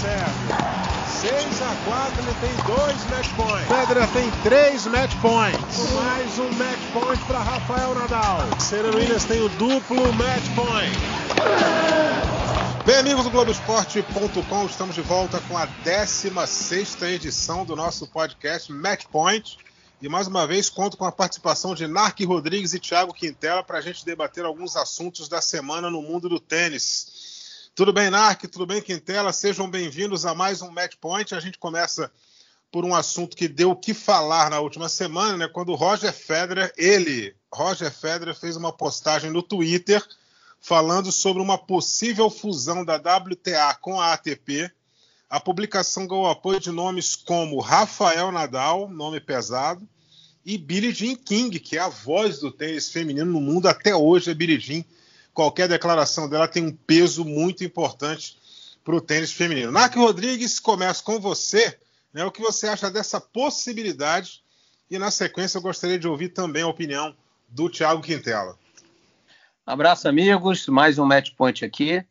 serve. 6 a 4, ele tem dois match points. Federer tem três match points. Mais um match point para Rafael Nadal. Serena Williams tem o duplo match point. Bem, amigos do Globoesporte.com, estamos de volta com a 16 edição do nosso podcast Match Point. E mais uma vez conto com a participação de Narc Rodrigues e Thiago Quintela para a gente debater alguns assuntos da semana no mundo do tênis. Tudo bem, Narc? Tudo bem, Quintela? Sejam bem-vindos a mais um Match Point. A gente começa por um assunto que deu o que falar na última semana, né? Quando o Roger Federer, ele, Roger Federer, fez uma postagem no Twitter falando sobre uma possível fusão da WTA com a ATP. A publicação ganhou apoio de nomes como Rafael Nadal, nome pesado, e Billie Jean King, que é a voz do tênis feminino no mundo até hoje, é Billie Jean qualquer declaração dela tem um peso muito importante para o tênis feminino. Narc Rodrigues, começo com você. Né, o que você acha dessa possibilidade? E na sequência eu gostaria de ouvir também a opinião do Thiago Quintela. Abraço, amigos. Mais um match point aqui.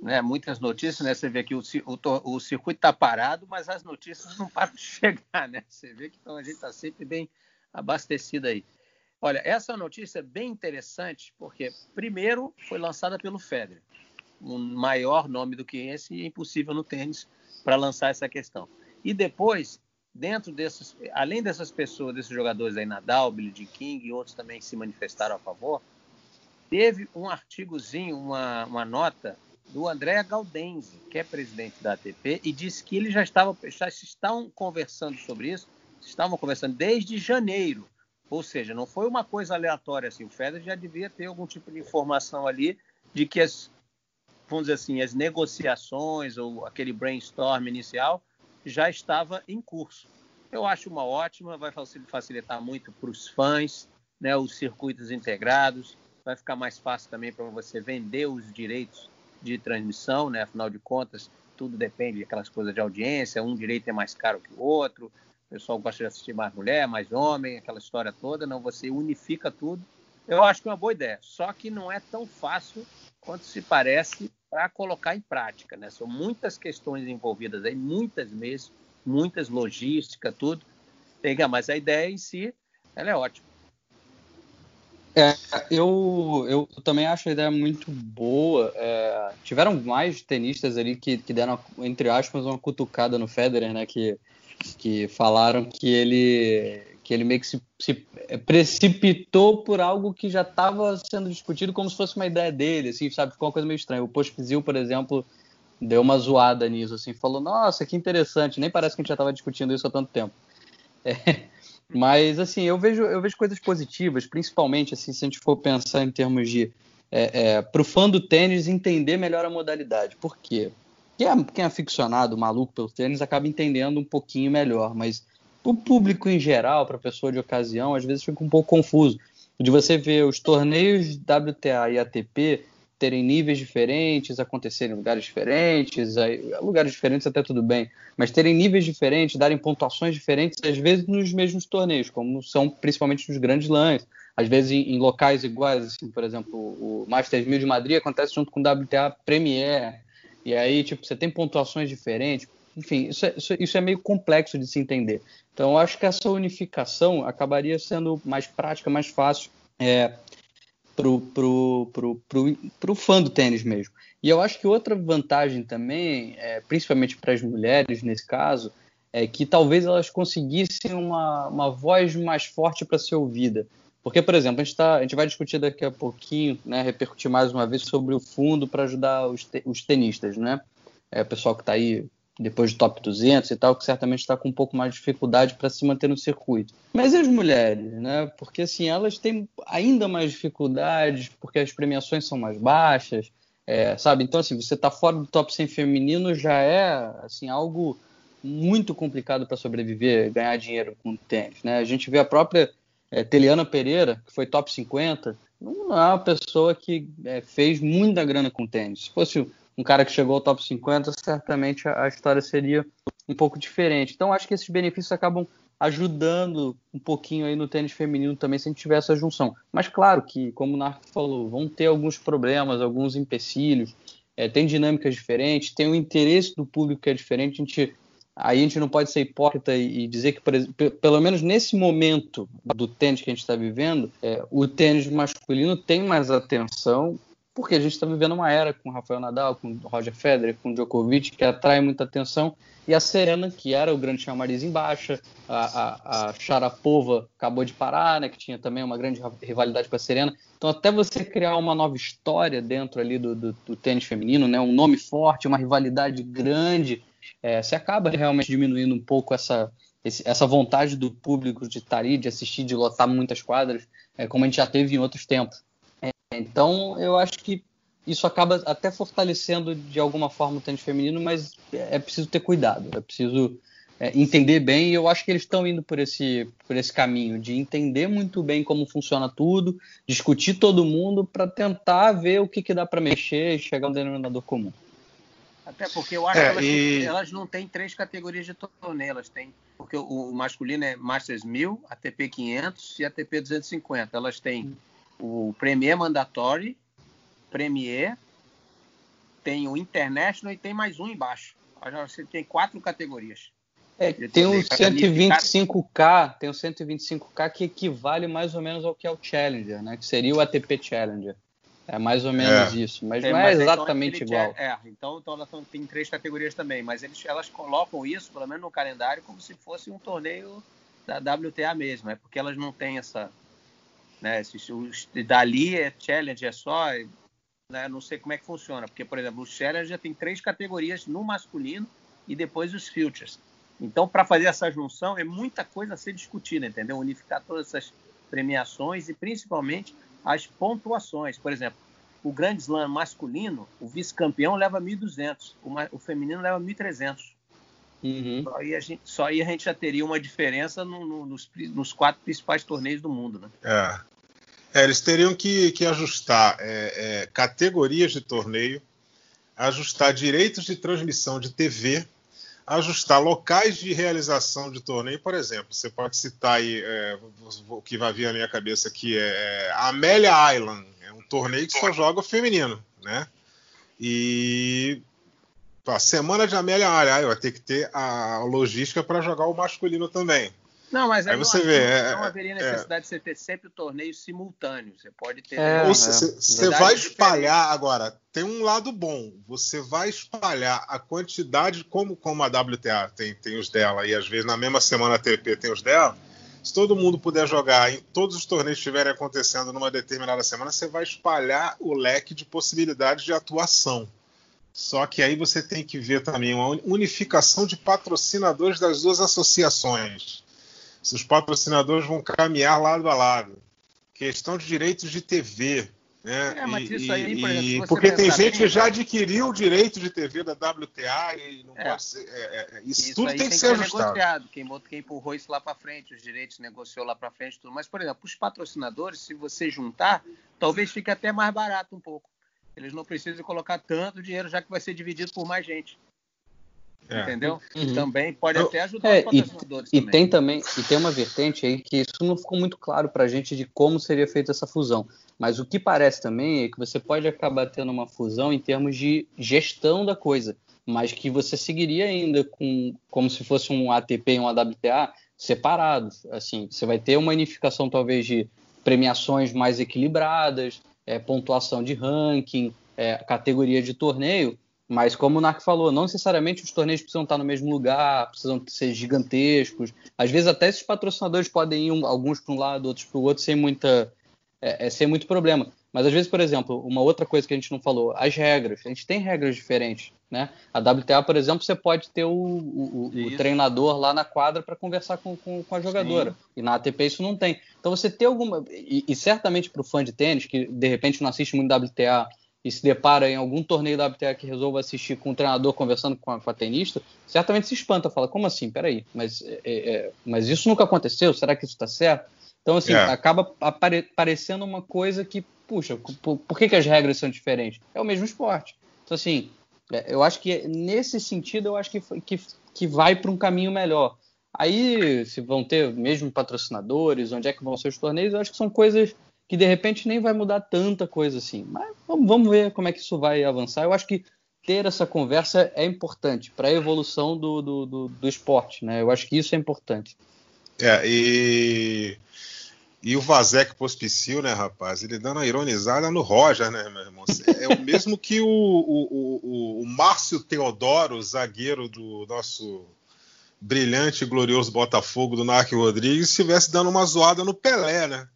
Né, muitas notícias, né? Você vê que o, o, o circuito está parado, mas as notícias não param de chegar, né? Você vê que então, a gente está sempre bem abastecido aí. Olha, essa notícia é bem interessante porque, primeiro, foi lançada pelo Federer, um maior nome do que esse, é impossível no tênis para lançar essa questão. E depois, dentro desses, além dessas pessoas, desses jogadores aí, Nadal, Billie Jean King e outros também se manifestaram a favor, teve um artigozinho, uma, uma nota do André Gaudenzi, que é presidente da ATP, e disse que ele já estava, já estavam conversando sobre isso, estavam conversando desde janeiro ou seja, não foi uma coisa aleatória assim. O Federer já devia ter algum tipo de informação ali de que as, vamos dizer assim, as negociações ou aquele brainstorm inicial já estava em curso. Eu acho uma ótima, vai facilitar muito para os fãs, né, os circuitos integrados, vai ficar mais fácil também para você vender os direitos de transmissão, né? Afinal de contas, tudo depende daquelas coisas de audiência, um direito é mais caro que o outro, pessoal gosta de assistir mais mulher, mais homem, aquela história toda, não, você unifica tudo. Eu acho que é uma boa ideia, só que não é tão fácil quanto se parece para colocar em prática, né? São muitas questões envolvidas aí, muitas mesmo, muitas logística, tudo. Mas a ideia em si, ela é ótima. É, eu, eu também acho a ideia muito boa. É, tiveram mais tenistas ali que, que deram, entre aspas, uma cutucada no Federer, né? Que que falaram que ele que ele meio que se, se precipitou por algo que já estava sendo discutido como se fosse uma ideia dele, assim, sabe? Ficou uma coisa meio estranha. O Pospizil, por exemplo, deu uma zoada nisso, assim, falou, nossa, que interessante, nem parece que a gente já estava discutindo isso há tanto tempo. É, mas, assim, eu vejo, eu vejo coisas positivas, principalmente, assim, se a gente for pensar em termos de, é, é, para o fã do tênis entender melhor a modalidade. Por quê? Quem é, quem é aficionado, maluco pelo tênis, acaba entendendo um pouquinho melhor, mas o público em geral, para pessoa de ocasião, às vezes fica um pouco confuso. De você ver os torneios WTA e ATP terem níveis diferentes, acontecerem em lugares diferentes, lugares diferentes até tudo bem, mas terem níveis diferentes, darem pontuações diferentes, às vezes nos mesmos torneios, como são principalmente nos grandes lãs, às vezes em, em locais iguais, assim, por exemplo, o Masters 1000 de Madrid acontece junto com o WTA Premier, e aí, tipo, você tem pontuações diferentes. Enfim, isso é, isso, isso é meio complexo de se entender. Então, eu acho que essa unificação acabaria sendo mais prática, mais fácil é, pro, pro, pro, pro, pro fã do tênis mesmo. E eu acho que outra vantagem também, é, principalmente para as mulheres nesse caso, é que talvez elas conseguissem uma, uma voz mais forte para ser ouvida. Porque, por exemplo, a gente, tá, a gente vai discutir daqui a pouquinho, né, repercutir mais uma vez sobre o fundo para ajudar os, te, os, tenistas, né? É, o pessoal que está aí depois do top 200 e tal, que certamente está com um pouco mais de dificuldade para se manter no circuito. Mas e as mulheres, né? Porque assim, elas têm ainda mais dificuldades, porque as premiações são mais baixas, é, sabe? Então, assim, você está fora do top 100 feminino já é assim algo muito complicado para sobreviver, ganhar dinheiro com tênis, né? A gente vê a própria é, Teliana Pereira, que foi top 50, não é uma pessoa que é, fez muita grana com tênis. Se fosse um cara que chegou ao top 50, certamente a, a história seria um pouco diferente. Então, acho que esses benefícios acabam ajudando um pouquinho aí no tênis feminino também se a gente tiver essa junção. Mas claro que, como o Narco falou, vão ter alguns problemas, alguns empecilhos. é, tem dinâmicas diferentes, tem o interesse do público que é diferente. A gente, aí a gente não pode ser hipócrita e, dizer que, pelo menos nesse momento do tênis que a gente está vivendo, é, o tênis masculino tem mais atenção porque a gente está vivendo uma era com Rafael Nadal, com Roger Federer, com Djokovic, que atrai muita atenção, e a Serena, que era o grande chamariz em baixa, a, a, a Sharapova acabou de parar, né, que tinha também uma grande rivalidade com a Serena. Então, até você criar uma nova história dentro ali do, do, do tênis feminino, né, um nome forte, uma rivalidade grande, é, você acaba realmente diminuindo um pouco essa, esse, essa vontade do público de estar ali, de assistir, de lotar muitas quadras, é, como a gente já teve em outros tempos. Então, eu acho que isso acaba até fortalecendo de alguma forma o tênis feminino, mas é preciso ter cuidado, é preciso é, entender bem. E eu acho que eles estão indo por esse, por esse caminho de entender muito bem como funciona tudo, discutir todo mundo para tentar ver o que, que dá para mexer e chegar a um denominador comum. Até porque eu acho é, que elas, e... elas, não têm três categorias de torneio, elas têm. Porque o, masculino é Masters 1000, ATP 500 e ATP 250. Elas têm o Premier Mandatory, Premier, tem o International e tem mais um embaixo. Você tem quatro categorias. É, tem o 125K, tem o 125K que equivale mais ou menos ao que é o Challenger, né? Que seria o ATP Challenger. É mais ou menos é. isso, mas é, não é mas exatamente então, igual. É, então, então elas têm três categorias também, mas eles, elas colocam isso, pelo menos no calendário, como se fosse um torneio da WTA mesmo, é porque elas não têm essa, né? Se, dali é challenge, é só. Né? Não sei como é que funciona, porque, por exemplo, o challenge já tem três categorias no masculino e depois os futures. Então, para fazer essa junção, é muita coisa a ser discutida, entendeu? Unificar todas essas premiações e principalmente as pontuações. Por exemplo, o Grand Slam masculino, o vice-campeão leva 1.200, o, o feminino leva 1.300. Uhum. Só, aí a gente, só aí a gente já teria uma diferença no, no, nos, nos, quatro principais torneios do mundo, né? É. É, eles teriam que, que ajustar é, é, categorias de torneio, ajustar direitos de transmissão de TV, ajustar locais de realização de torneio. Por exemplo, você pode citar aí é, o que vai vir à minha cabeça aqui é, é Amélia Island, é um torneio que só joga o feminino, né? E a semana de Amélia Island vai ter que ter a logística para jogar o masculino também. Não, mas aí, aí você não, vê, é, não haveria é. necessidade é, de você ter sempre o torneio simultâneo. Você pode ter. É, você vai espalhar agora. Tem um lado bom. Você vai espalhar a quantidade, como, como a WTA tem, tem os dela, e às vezes na mesma semana a TP tem os dela. Se todo mundo puder jogar em todos os torneios que estiverem acontecendo numa determinada semana, você vai espalhar o leque de possibilidades de atuação. Só que aí você tem que ver também uma unificação de patrocinadores das duas associações se os patrocinadores vão caminhar lado a lado. Questão de direitos de TV. Né? É, mas isso aí, por exemplo, porque tem gente que já adquiriu o direito de TV da WTA e não é. pode ser. É, é, é isso, isso, tudo tem, tem que, ser ajustado. Negociado. Quem, quem empurrou isso lá para frente, os direitos negociou lá para frente, tudo. Mas, por exemplo, os patrocinadores, se você juntar, talvez fique até mais barato um pouco. Eles não precisam colocar tanto dinheiro, já que vai ser dividido por mais gente. É. Entendeu? Uhum. Também pode até ajudar é, os patrocinadores. E, e, tem também, e tem uma vertente aí que isso não ficou muito claro para a gente de como seria feita essa fusão. Mas o que parece também é que você pode acabar tendo uma fusão em termos de gestão da coisa, mas que você seguiria ainda com como se fosse um ATP e um AWTA separados. Assim, você vai ter uma unificação talvez de premiações mais equilibradas, é, pontuação de ranking, é, categoria de torneio, mas como o Narc falou, não necessariamente os torneios precisam estar no mesmo lugar, precisam ser gigantescos. Às vezes até esses patrocinadores podem ir um, alguns para um lado, outros para o outro, sem muita é, é, sem muito problema. Mas às vezes, por exemplo, uma outra coisa que a gente não falou, as regras. A gente tem regras diferentes, né? A WTA, por exemplo, você pode ter o, o, o treinador lá na quadra para conversar com, com, com, a jogadora. Sim. E na ATP isso não tem. Então você tem alguma... E, e certamente para o fã de tênis, que de repente não assiste muito WTA e se depara em algum torneio da WTA que resolva assistir com o treinador conversando com a, com a tenista, certamente se espanta, fala, como assim? Peraí, mas, é, é, é mas isso nunca aconteceu? Será que isso está certo? Então, assim, é. acaba apare aparecendo uma coisa que, puxa, por, por, que, que as regras são diferentes? É o mesmo esporte. Então, assim, é, eu acho que nesse sentido, eu acho que, que, que vai para um caminho melhor. Aí, se vão ter mesmo patrocinadores, onde é que vão ser os torneios, eu acho que são coisas que de repente nem vai mudar tanta coisa assim. Mas vamos, ver como é que isso vai avançar. Eu acho que ter essa conversa é importante para a evolução do, do, do, do, esporte, né? Eu acho que isso é importante. É, e, e o Vazek Pospicil, né, rapaz? Ele dando a ironizada no Roger, né, meu irmão? É o mesmo que o, o, o, o Márcio Teodoro, zagueiro do nosso brilhante e glorioso Botafogo do Narc Rodrigues, estivesse dando uma zoada no Pelé, né?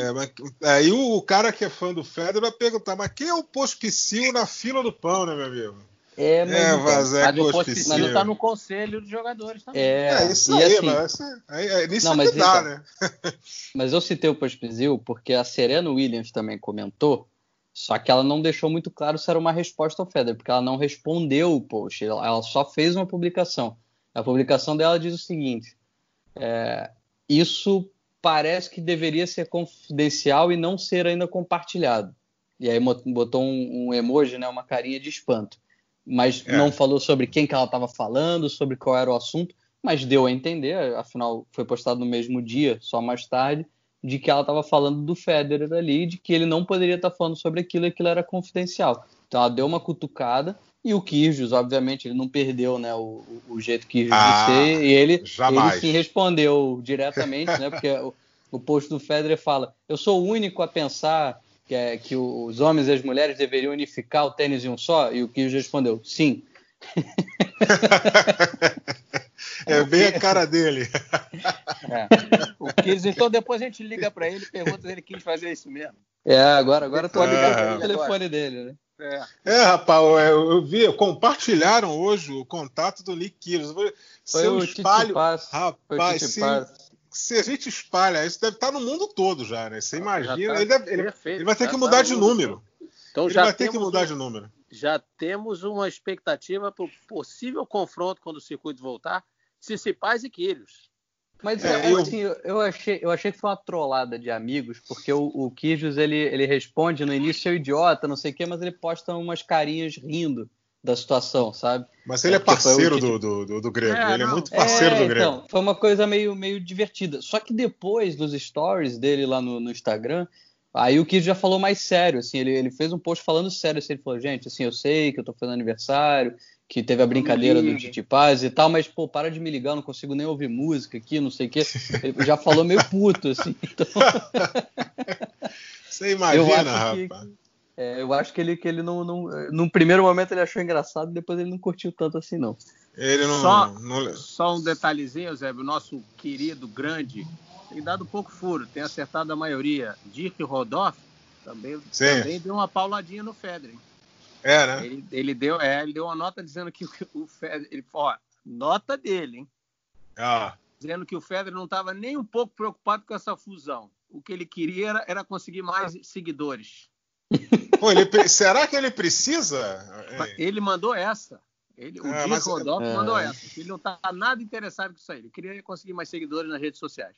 É, mas, aí o cara que é fã do Federer vai perguntar, mas quem é o Pospicil na fila do pão, né, meu amigo? É, mas, é, Vazé mas, Pospicil. mas tá no conselho dos jogadores também. É, é isso aí, assim, mas é, é, nisso não, mas que dá, então, né? mas eu citei o Pospicil porque a Serena Williams também comentou, só que ela não deixou muito claro se era uma resposta ao Federer, porque ela não respondeu o post, ela só fez uma publicação. A publicação dela diz o seguinte: é, isso parece que deveria ser confidencial e não ser ainda compartilhado. E aí botou um, um emoji, né, uma carinha de espanto. Mas é. não falou sobre quem que ela estava falando, sobre qual era o assunto, mas deu a entender, afinal foi postado no mesmo dia, só mais tarde, de que ela estava falando do Federer ali, de que ele não poderia estar tá falando sobre aquilo e aquilo era confidencial. Então ela deu uma cutucada e o Kirjus, obviamente, ele não perdeu né, o, o jeito Kirjus ah, de ser, e ele, ele sim respondeu diretamente, né? Porque o, o post do Federer fala: Eu sou o único a pensar que, é, que os homens e as mulheres deveriam unificar o tênis em um só? E o Kirjus respondeu: Sim. É bem a cara dele. É. O Kirjus, então depois a gente liga para ele e pergunta se ele quis fazer isso mesmo. É, agora, agora eu tô ligando é. o telefone dele, né? É. é, rapaz, eu, eu, vi, compartilharam hoje o contato do Nick Kyrgios. Se eu espalho, rapaz, se, se, a gente espalha, isso deve estar no mundo todo já, né? Você imagina, tá ele, deve, ele, ele, vai ter que mudar tá de número. Então ele já vai ter que mudar um, de número. Já temos uma expectativa para o possível confronto quando o circuito voltar, Cicipaz e Kyrgios. Mas é, eu, assim, eu, achei, eu achei que foi uma trollada de amigos, porque o, o Kijos, ele, ele responde no início, seu idiota, não sei o quê, mas ele posta umas carinhas rindo da situação, sabe? Mas ele é, é parceiro do, do, do, do Grego, é, ele é não, é muito parceiro é, do Grego. Então, foi uma coisa meio, meio divertida. Só que depois dos stories dele lá no, no Instagram, aí o Kijos já falou mais sério, assim, ele, ele fez um post falando sério, assim, ele falou, gente, assim, eu sei que eu tô fazendo aniversário, que teve a brincadeira do Titi Paz e tal, mas, pô, para de me ligar, não consigo nem ouvir música aqui, não sei o quê. Ele já falou meio puto, assim. Então... Você imagina, rapaz. Que, é, eu acho que ele, que ele não, não. Num primeiro momento ele achou engraçado, depois ele não curtiu tanto assim, não. Ele não. Só, não... só um detalhezinho, Zé, o nosso querido grande tem dado pouco furo, tem acertado a maioria. Dirk Rodolph também, também deu uma pauladinha no Federer. É, né? Ele, ele, deu, é, ele deu uma nota dizendo que o, Federer. Ele, ó, nota dele, hein? Ah. Dizendo que o Federer não estava nem um pouco preocupado com essa fusão. O que ele queria era, era conseguir mais seguidores. Pô, ele, será que ele precisa? Ele mandou essa. Ele, o ah, Diego Rodolfo é... mandou essa. Ele não está nada interessado com isso aí. Ele queria conseguir mais seguidores nas redes sociais.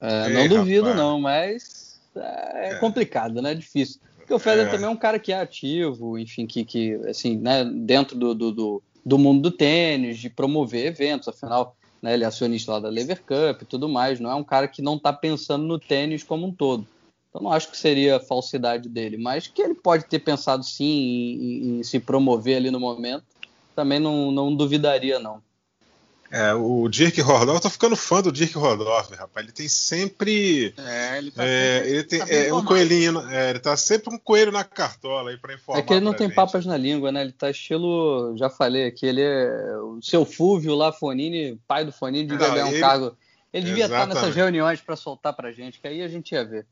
É, não Ei, duvido, rapaz. não, mas é, é complicado, né? É difícil. Porque o Federer é. também é um cara que é ativo, enfim, que, que assim, né, dentro do, do, do, mundo do tênis, de promover eventos, afinal, né, ele é acionista lá da Lever Cup e tudo mais, não é um cara que não está pensando no tênis como um todo. Então não acho que seria falsidade dele, mas que ele pode ter pensado sim em, em, em se promover ali no momento, também não, não duvidaria não. É, o Dirk Rodolfo, eu tô ficando fã do Dirk Rodolfo, rapaz. Ele tem sempre. É, ele tá é, sempre, ele tem, tá é, um coelhinho. É, ele tá sempre um coelho na cartola aí pra informar. É que ele não tem gente. papas na língua, né? Ele tá estilo. Já falei aqui, ele é. O seu Fúvio lá, Fonini, pai do Fonini, devia ganhar um ele... cargo. Ele devia Exatamente. estar nessas reuniões para soltar pra gente, que aí a gente ia ver.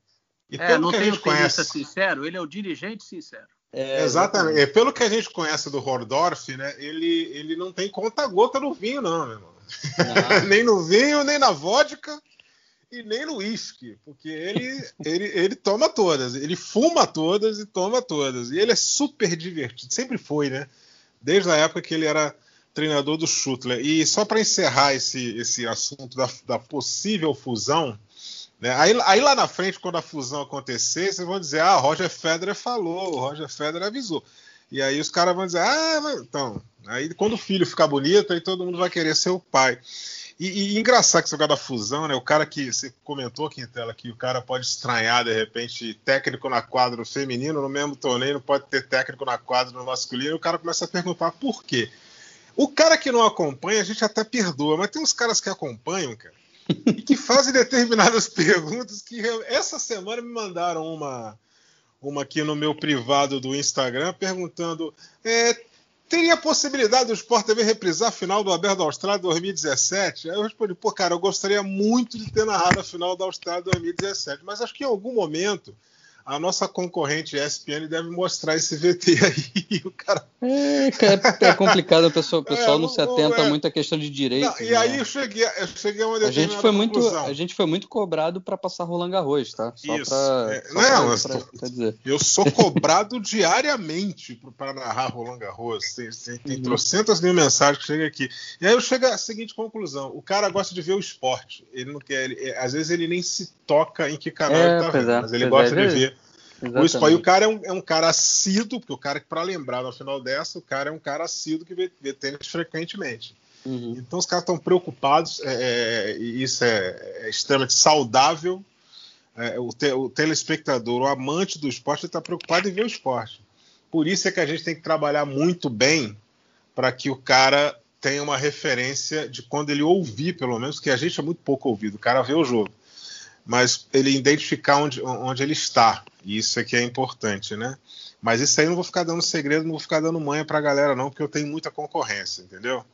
E é, não tem o tenista sincero, ele é o dirigente sincero. É, exatamente. É, pelo que a gente conhece do Hordorf, né? Ele, ele não tem conta-gota no vinho, não, meu irmão. nem no vinho, nem na vodka e nem no uísque, porque ele, ele, ele toma todas, ele fuma todas e toma todas. E ele é super divertido, sempre foi, né? Desde a época que ele era treinador do Schutler. E só para encerrar esse, esse assunto da, da possível fusão, né? Aí, aí, lá na frente, quando a fusão acontecer, vocês vão dizer: ah, Roger Federer falou, o Roger Federer avisou. E aí os caras vão dizer: ah, então. Aí quando o filho ficar bonito, aí todo mundo vai querer ser o pai. E, e engraçado que esse lugar da fusão, né? O cara que você comentou aqui em tela que o cara pode estranhar de repente técnico na quadra feminino no mesmo torneio, não pode ter técnico na quadra no masculino. E o cara começa a perguntar por quê. O cara que não acompanha, a gente até perdoa, mas tem uns caras que acompanham, cara, que fazem determinadas perguntas que essa semana me mandaram uma uma aqui no meu privado do Instagram perguntando é, Teria possibilidade do Sport TV reprisar a final do Aberto da Austrália 2017? Aí eu respondi, pô, cara, eu gostaria muito de ter narrado a final da Austrália 2017, mas acho que em algum momento a nossa concorrente ESPN deve mostrar esse VT aí. O cara... é, é complicado, o pessoal, o pessoal é, não se atenta é... muito à questão de direito. Não, e né? aí eu cheguei, eu cheguei a uma a gente foi muito A gente foi muito cobrado para passar Roland Garros, tá? Só Isso. Pra, é, só não, pra, eu, pra, dizer. eu sou cobrado diariamente para narrar Roland Garros. Tem, tem, tem uhum. trocentas mil mensagens que chegam aqui. E aí eu chego à seguinte conclusão: o cara gosta de ver o esporte. Ele não quer. Ele, às vezes ele nem se toca em que canal é, ele tá vendo, é, mas ele gosta de ver Exatamente. O, e o cara é um, é um cara assíduo, porque o cara que, para lembrar no final dessa, o cara é um cara assíduo que vê, vê tênis frequentemente. Uhum. Então os caras estão preocupados, é, é, e isso é, é, extremamente saudável. É, o, te, o, telespectador, o amante do esporte, está preocupado em ver o esporte. Por isso é que a gente tem que trabalhar muito bem para que o cara tenha uma referência de quando ele ouvir, pelo menos, que a gente é muito pouco ouvido. O cara vê o jogo mas ele identificar onde, onde ele está. E isso aqui é importante, né? Mas isso aí não vou ficar dando segredo, não vou ficar dando manha para a galera, não, porque eu tenho muita concorrência, entendeu?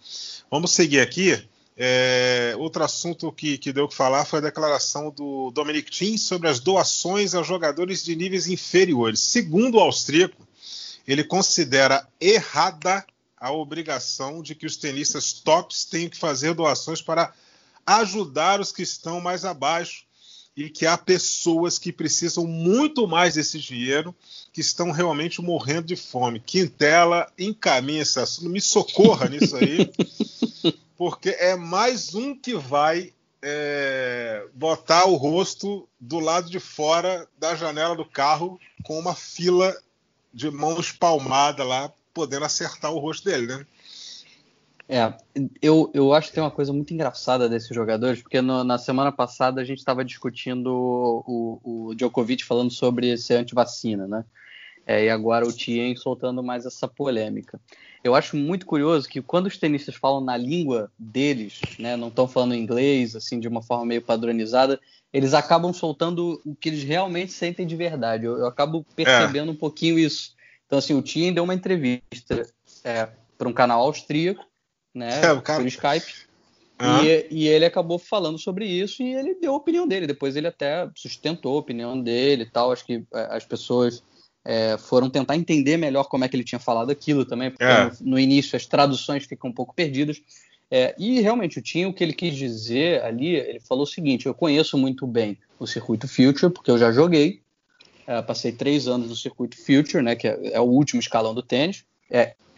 Vamos seguir aqui. É, outro assunto que, que deu que falar foi a declaração do Dominic Thiem sobre as doações a jogadores de níveis inferiores. Segundo o austríaco, ele considera errada a obrigação de que os tenistas tops tenham que fazer doações para ajudar os que estão mais abaixo e que há pessoas que precisam muito mais desse dinheiro, que estão realmente morrendo de fome. Quintela, encaminha esse assunto, me socorra nisso aí, porque é mais um que vai é, botar o rosto do lado de fora da janela do carro com uma fila de mão espalmada lá, podendo acertar o rosto dele, né? É, eu, eu acho que tem uma coisa muito engraçada desses jogadores, porque no, na semana passada a gente estava discutindo o, o, Djokovic falando sobre ser antivacina, né? É, e agora o Tien soltando mais essa polêmica. Eu acho muito curioso que quando os tenistas falam na língua deles, né, não estão falando inglês, assim, de uma forma meio padronizada, eles acabam soltando o que eles realmente sentem de verdade. Eu, eu acabo percebendo é. um pouquinho isso. Então, assim, o Tien deu uma entrevista é, para um canal austríaco, né? É, cara... Por Skype. Uhum. E, e, ele acabou falando sobre isso e ele deu a opinião dele. Depois ele até sustentou a opinião dele e tal. Acho que é, as pessoas é, foram tentar entender melhor como é que ele tinha falado aquilo também, porque é. no, no, início as traduções ficam um pouco perdidas. É, e realmente o Tinho, o que ele quis dizer ali, ele falou o seguinte: eu conheço muito bem o circuito Future, porque eu já joguei. É, passei três anos no circuito Future, né, que é, o último escalão do tênis.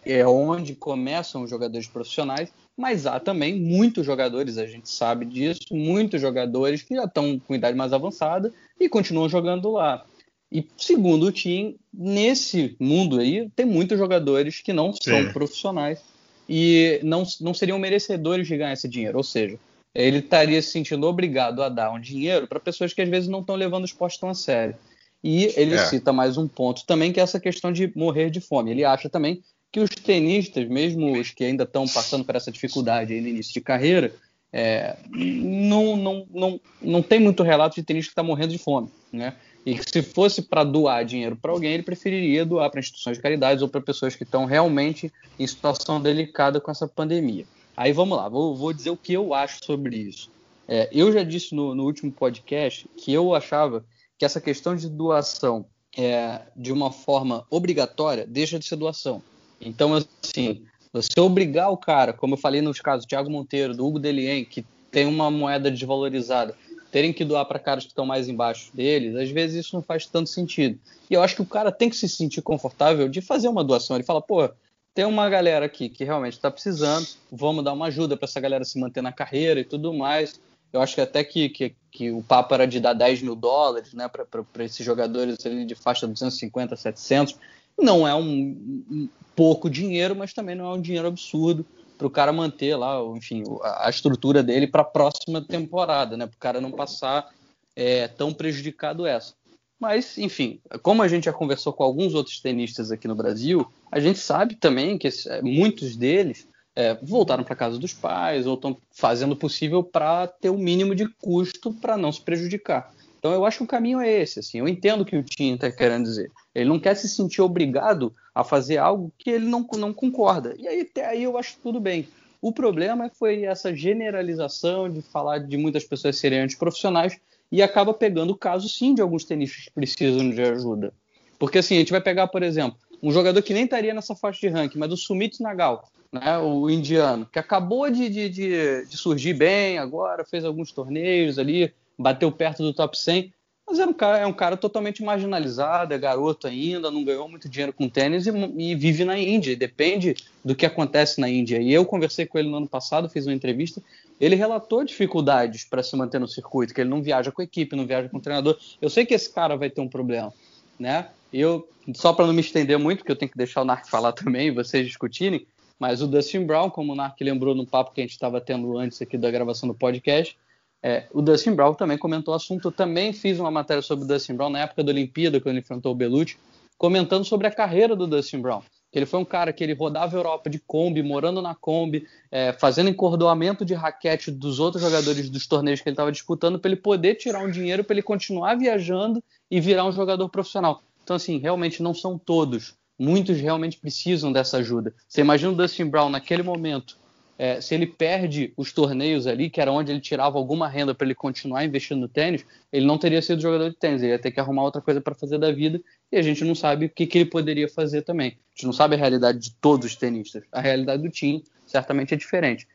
É, onde começam os jogadores profissionais, mas há também muitos jogadores, a gente sabe disso, muitos jogadores que já estão com idade mais avançada e continuam jogando lá. E segundo o Tim, nesse mundo aí, tem muitos jogadores que não Sim. são profissionais e não, não seriam merecedores de ganhar esse dinheiro. Ou seja, ele estaria se sentindo obrigado a dar um dinheiro para pessoas que às vezes não estão levando o esporte tão a sério. E ele é. cita mais um ponto também, que é essa questão de morrer de fome. Ele acha também que os tenistas, mesmo os que ainda estão passando por essa dificuldade no início de carreira, é, não, não, não, não tem muito relato de tenista que está morrendo de fome, né? E se fosse para doar dinheiro para alguém, ele preferiria doar para instituições de caridade ou para pessoas que estão realmente em situação delicada com essa pandemia. Aí vamos lá, vou, vou dizer o que eu acho sobre isso. É, eu já disse no, no, último podcast que eu achava que essa questão de doação é, de uma forma obrigatória deixa de ser doação. Então, assim, você obrigar o cara, como eu falei nos casos Thiago Monteiro, do Hugo Delien, que tem uma moeda desvalorizada, terem que doar para caras que estão mais embaixo deles, às vezes isso não faz tanto sentido. E eu acho que o cara tem que se sentir confortável de fazer uma doação. Ele fala, pô, tem uma galera aqui que realmente está precisando, vamos dar uma ajuda para essa galera se manter na carreira e tudo mais. Eu acho que até que, que, que o papo era de dar 10 mil dólares né, para esses jogadores ali de faixa 250, 700. Não é um, pouco dinheiro, mas também não é um dinheiro absurdo para o cara manter lá, enfim, a, estrutura dele para a próxima temporada, né? Para o cara não passar é, tão prejudicado essa. Mas, enfim, como a gente já conversou com alguns outros tenistas aqui no Brasil, a gente sabe também que é, muitos deles é, voltaram para casa dos pais ou estão fazendo o possível para ter o mínimo de custo para não se prejudicar. Então eu acho que o caminho é esse. Assim, eu entendo o que o Tim está querendo dizer. Ele não quer se sentir obrigado a fazer algo que ele não, não concorda. E aí até aí eu acho tudo bem. O problema foi essa generalização de falar de muitas pessoas serem antiprofissionais e acaba pegando o caso, sim, de alguns tenistas que precisam de ajuda. Porque, assim, a gente vai pegar, por exemplo, um jogador que nem estaria nessa faixa de ranking, mas o Sumit Nagal, né, o indiano, que acabou de, de, de, de surgir bem agora, fez alguns torneios ali, bateu perto do top 100, mas é um cara, é um cara totalmente marginalizado, é garoto ainda, não ganhou muito dinheiro com tênis e, e, vive na Índia, depende do que acontece na Índia. E eu conversei com ele no ano passado, fiz uma entrevista, ele relatou dificuldades para se manter no circuito, que ele não viaja com equipe, não viaja com treinador. Eu sei que esse cara vai ter um problema, né? Eu, só para não me estender muito, porque eu tenho que deixar o Narc falar também, vocês discutirem, mas o Dustin Brown, como o Narc lembrou no papo que a gente estava tendo antes aqui da gravação do podcast, é, o Dustin Brown também comentou o assunto. Eu também fiz uma matéria sobre o Dustin Brown na época da Olimpíada, quando ele enfrentou o Belucci, comentando sobre a carreira do Dustin Brown ele foi um cara que ele rodava a Europa de Kombi, morando na Kombi, é, fazendo encordoamento de raquete dos outros jogadores dos torneios que ele estava disputando para ele poder tirar um dinheiro para ele continuar viajando e virar um jogador profissional. Então, assim, realmente não são todos. Muitos realmente precisam dessa ajuda. Você imagina o Dustin Brown naquele momento é, se ele perde os torneios ali, que era onde ele tirava alguma renda para ele continuar investindo no tênis, ele não teria sido jogador de tênis, ele ia ter que arrumar outra coisa para fazer da vida e a gente não sabe o que, que, ele poderia fazer também. A gente não sabe a realidade de todos os tenistas. A realidade do time certamente é diferente.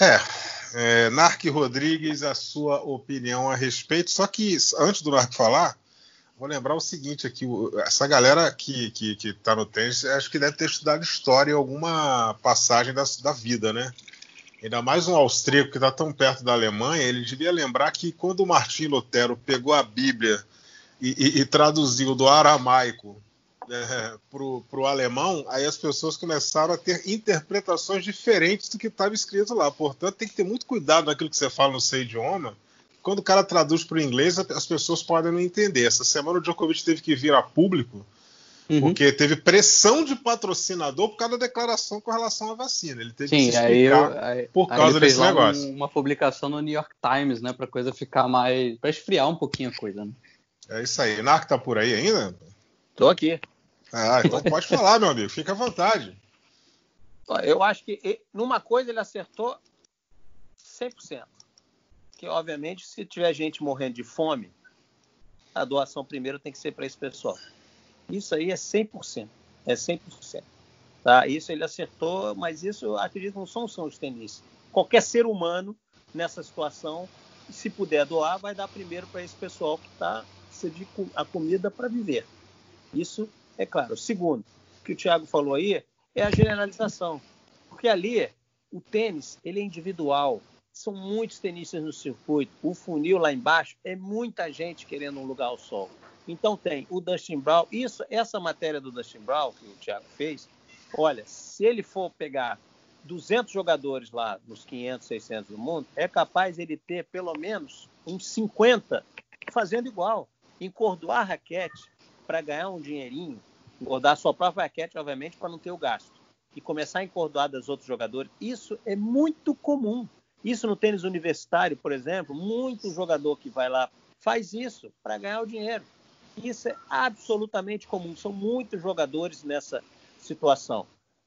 É, é Narc Rodrigues, a sua opinião a respeito. Só que antes do Narc falar, vou lembrar o seguinte aqui, essa galera que, que, que tá no tênis, acho que deve ter estudado história em alguma passagem da, da vida, né? Ainda mais um austríaco que está tão perto da Alemanha, ele devia lembrar que quando Martim Lutero pegou a Bíblia e, e, e traduziu do aramaico é, para o alemão, aí as pessoas começaram a ter interpretações diferentes do que estava escrito lá. Portanto, tem que ter muito cuidado naquilo que você fala no seu idioma, quando o cara traduz para o inglês, as pessoas podem não entender. Essa semana o Djokovic teve que vir a público uhum. porque teve pressão de patrocinador por causa da declaração com relação à vacina. Ele teve Sim, que se aí, eu, aí por causa aí desse negócio. Um, uma publicação no New York Times, né, para coisa ficar mais, para esfriar um pouquinho a coisa. Né? É isso aí. Narc tá por aí ainda? Tô aqui. Ah, então pode falar, meu amigo. Fica à vontade. Eu acho que numa coisa ele acertou 100% que, obviamente, se tiver gente morrendo de fome, a doação primeiro tem que ser para esse pessoal. Isso aí é 100%. É 100%. Tá? Isso ele acertou, mas isso eu acredito que não são só os tenistas. Qualquer ser humano nessa situação, se puder doar, vai dar primeiro para esse pessoal que está de a comida para viver. Isso é claro. Segundo, o que o Thiago falou aí é a generalização. Porque ali o tênis ele é individual, são muitos tenistas no circuito. O funil lá embaixo é muita gente querendo um lugar ao sol. Então tem o Dustin Brown. Isso, essa matéria do Dustin Brown que o Thiago fez, olha, se ele for pegar 200 jogadores lá nos 500, 600 do mundo, é capaz ele ter pelo menos uns 50 fazendo igual, encordoar a raquete para ganhar um dinheirinho, engordar a sua própria raquete, obviamente, para não ter o gasto, e começar a encordoar dos outros jogadores. Isso é muito comum. Isso no tênis universitário, por exemplo, muito jogador que vai lá faz isso para ganhar o dinheiro. Isso é absolutamente comum. São muitos jogadores nessa situação.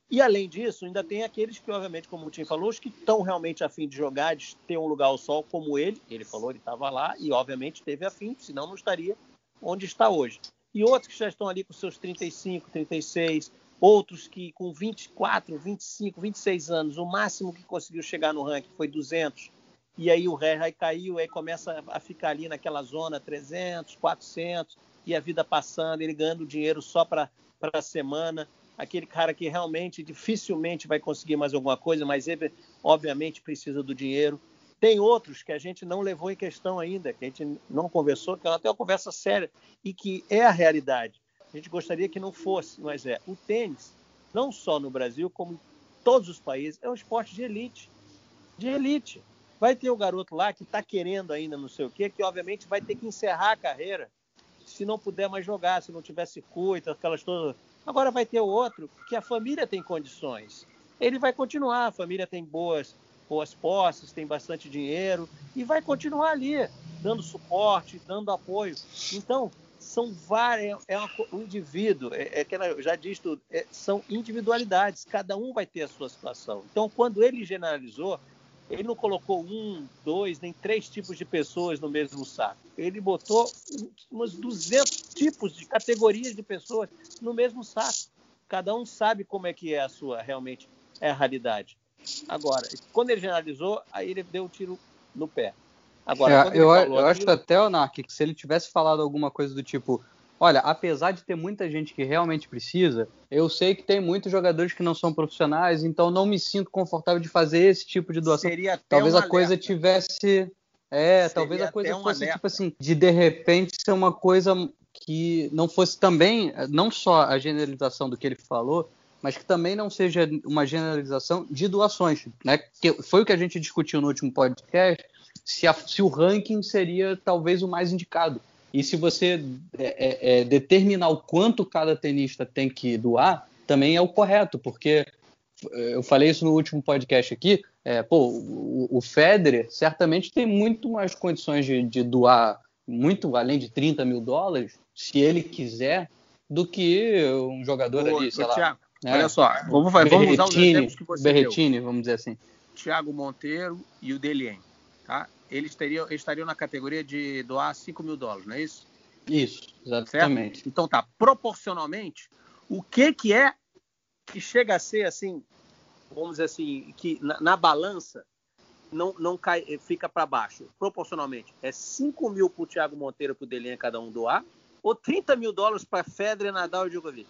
E além disso, ainda tem aqueles que, obviamente, como o Tim falou, os que estão realmente afim de jogar, de ter um lugar ao sol, como ele. Ele falou, ele estava lá e, obviamente, teve afim, senão não estaria onde está hoje. E outros que já estão ali com seus 35, 36, Outros que com 24, 25, 26 anos, o máximo que conseguiu chegar no ranking foi 200. E aí o ré caiu, aí começa a ficar ali naquela zona 300, 400, e a vida passando, ele ganhando dinheiro só para a semana. Aquele cara que realmente dificilmente vai conseguir mais alguma coisa, mas ele obviamente precisa do dinheiro. Tem outros que a gente não levou em questão ainda, que a gente não conversou, que é até uma conversa séria e que é a realidade. Gente gostaria que não fosse, mas é. O tênis não só no Brasil, como em todos os países, é um esporte de elite. De elite. Vai ter o garoto lá que está querendo ainda não sei o quê, que obviamente vai ter que encerrar a carreira se não puder mais jogar, se não tiver circuito, aquelas todas. Agora vai ter outro que a família tem condições. Ele vai continuar, a família tem boas, boas posses, tem bastante dinheiro e vai continuar ali, dando suporte, dando apoio. Então, são várias, é uma, um indivíduo, é, é que ela já disse tudo, é, são individualidades, cada um vai ter a sua situação. Então, quando ele generalizou, ele não colocou um, dois, nem três tipos de pessoas no mesmo saco. Ele botou uns 200 tipos de categorias de pessoas no mesmo saco. Cada um sabe como é que é a sua realmente é a realidade. Agora, quando ele generalizou, aí ele deu um tiro no pé. Agora, é, eu, eu acho até, Onak, que se ele tivesse falado alguma coisa do tipo, olha, apesar de ter muita gente que realmente precisa, eu sei que tem muitos jogadores que não são profissionais, então não me sinto confortável de fazer esse tipo de doação. Seria até talvez a coisa alerta. tivesse, é, Seria talvez a coisa fosse alerta. tipo assim, de de repente ser uma coisa que não fosse também, não só a generalização do que ele falou, mas que também não seja uma generalização de doações, né? Que foi o que a gente discutiu no último podcast, se, a, se o ranking seria talvez o mais indicado. E se você é, é, é, determinar o quanto cada tenista tem que doar, também é o correto, porque é, eu falei isso no último podcast aqui. É, pô, o, o, Federer certamente tem muito mais condições de, de, doar muito além de 30 mil dólares, se ele quiser, do que um jogador ali, sei lá. Thiago, né? Olha só, vamos, vamos usar os exemplos que você Berretini, deu. vamos dizer assim. Thiago Monteiro e o Delien tá? Eles, teriam, eles estariam na categoria de doar 5 mil dólares, não é isso? Isso, exatamente. Certo? Então tá, proporcionalmente, o que que é que chega a ser assim, vamos dizer assim, que na, na balança não, não cai, fica para baixo, proporcionalmente? É 5 mil para o Thiago Monteiro para o Delinha cada um doar, ou 30 mil dólares para Federer, Nadal e Djokovic?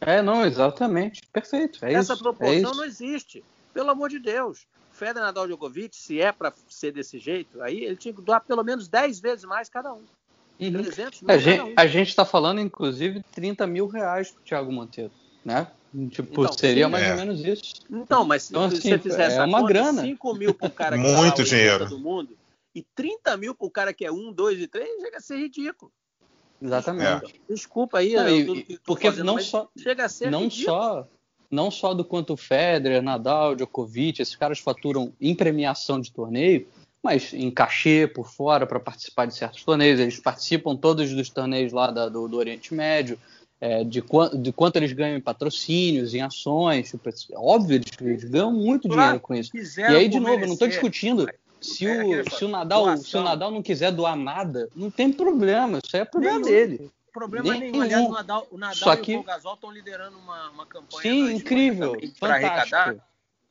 É, não, exatamente. Perfeito. É Essa isso, proporção é não existe. Pelo amor de Deus. Federer Nadal Djokovic, se é para ser desse jeito, aí ele tinha que doar pelo menos 10 vezes mais cada um. Uhum. 300 mil a, gente, a gente está falando, inclusive, 30 mil reais para o Thiago Monteiro, né? Tipo, então, seria sim, mais é. ou menos isso. Então, mas então, se assim, você fizer é uma conta, grana. 5 mil para o cara que Muito tá dinheiro. do mundo e 30 mil para o cara que é 1, 2 e 3, chega a ser ridículo. Exatamente. É. Desculpa aí. Não, eu, porque fazendo, não só, chega a ser não ridículo. só não só do quanto o Federer, Nadal, Djokovic, esses caras faturam em premiação de torneio, mas em cachê por fora para participar de certos torneios. Eles participam todos dos torneios lá da, do, do, Oriente Médio, é, de, quanto, de quanto eles ganham em patrocínios, em ações. Tipo, óbvio, eles, eles ganham muito dinheiro com isso. E aí, de novo, eu não estou discutindo. Se o, se, o Nadal, se o Nadal não quiser doar nada, não tem problema. Isso aí é problema dele problema nenhum. nenhum. Aliás, o Nadal, o Nadal Só que... e o Gasol estão liderando uma, uma campanha. Sim, incrível. Fantástico.